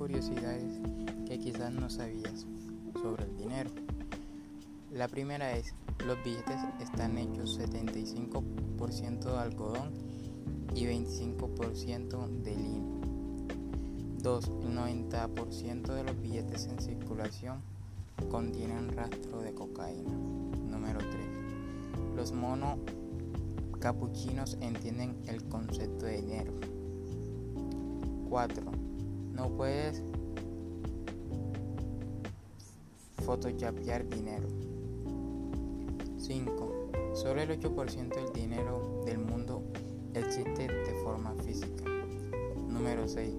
curiosidades que quizás no sabías sobre el dinero. La primera es, los billetes están hechos 75% de algodón y 25% de lino. 2. El 90% de los billetes en circulación contienen rastro de cocaína. Número 3. Los monos capuchinos entienden el concepto de dinero. 4. No puedes photoshopear dinero. 5. Solo el 8% del dinero del mundo existe de forma física. Número 6.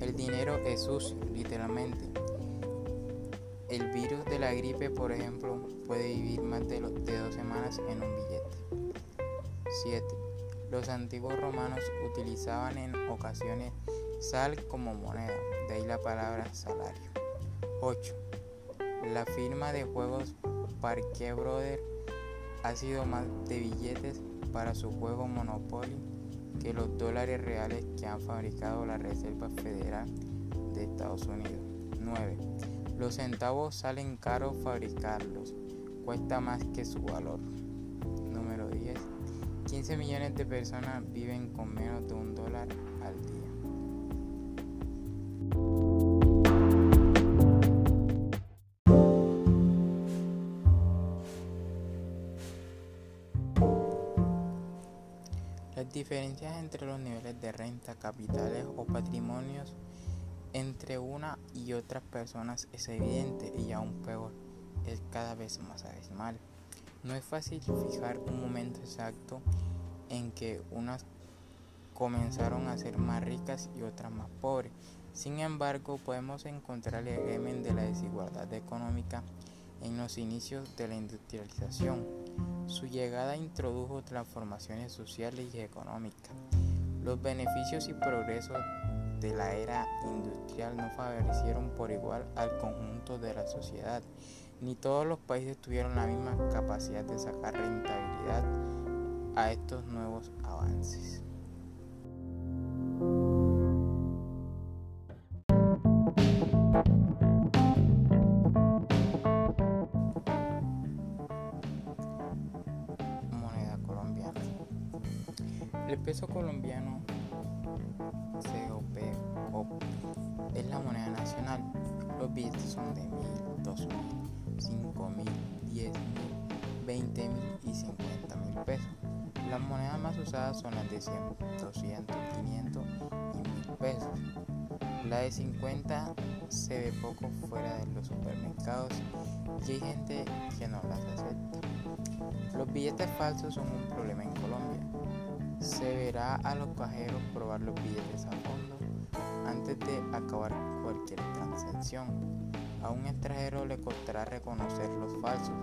El dinero es sucio, literalmente. El virus de la gripe, por ejemplo, puede vivir más de, de dos semanas en un billete. 7. Los antiguos romanos utilizaban en ocasiones sal como moneda, de ahí la palabra salario. 8. La firma de juegos Parque Brother ha sido más de billetes para su juego Monopoly que los dólares reales que han fabricado la Reserva Federal de Estados Unidos. 9. Los centavos salen caros fabricarlos, cuesta más que su valor. Número 10. 15 millones de personas viven con menos de un dólar al día. Las diferencias entre los niveles de renta, capitales o patrimonios entre una y otras personas es evidente y aún peor, es cada vez más abismal. No es fácil fijar un momento exacto en que unas comenzaron a ser más ricas y otras más pobres. Sin embargo, podemos encontrar el elemento de la desigualdad económica en los inicios de la industrialización. Su llegada introdujo transformaciones sociales y económicas. Los beneficios y progresos de la era industrial no favorecieron por igual al conjunto de la sociedad, ni todos los países tuvieron la misma capacidad de sacar rentabilidad a estos nuevos avances. El peso colombiano COP es la moneda nacional. Los billetes son de mil, dos mil, cinco mil, diez mil, veinte mil y cincuenta mil pesos. Las monedas más usadas son las de 100, 200, 500 y 1000 pesos. La de 50 se ve poco fuera de los supermercados y hay gente que no las acepta. Los billetes falsos son un problema en Colombia. Se verá a los cajeros probar los billetes a fondo antes de acabar cualquier transacción. A un extranjero le costará reconocer los falsos,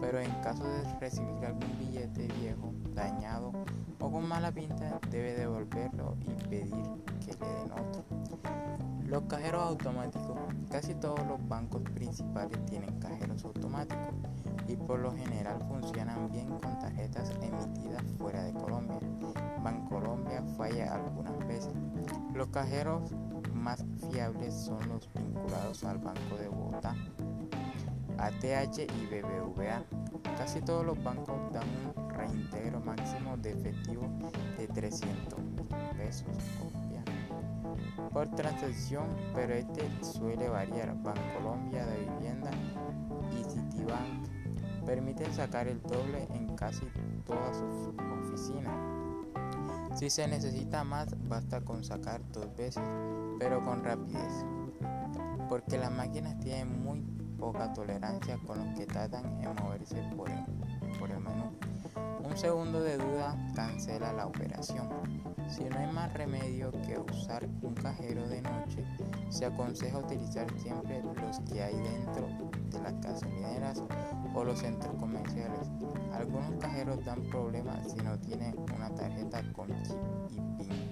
pero en caso de recibir algún billete viejo, dañado o con mala pinta, debe devolverlo y pedir que le den otro. Los cajeros automáticos. Casi todos los bancos principales tienen cajeros automáticos y por lo general funcionan bien con tarjetas emitidas fuera de Colombia. Bancolombia falla algunas veces. Los cajeros más fiables son los vinculados al Banco de Bogotá, ATH y BBVA. Casi todos los bancos dan un reintegro máximo de efectivo de 300 pesos por transacción, pero este suele variar. Bancolombia de Vivienda y Citibank permiten sacar el doble en casi todas sus oficinas. Si se necesita más, basta con sacar dos veces, pero con rapidez, porque las máquinas tienen muy poca tolerancia con los que tratan en moverse por por el menú. Un segundo de duda cancela la operación. Si no hay más remedio que usar un cajero de noche, se aconseja utilizar siempre los que hay dentro de las gasolineras o los centros comerciales. Algunos cajeros dan problemas si no tienen una tarjeta con chip y PIN.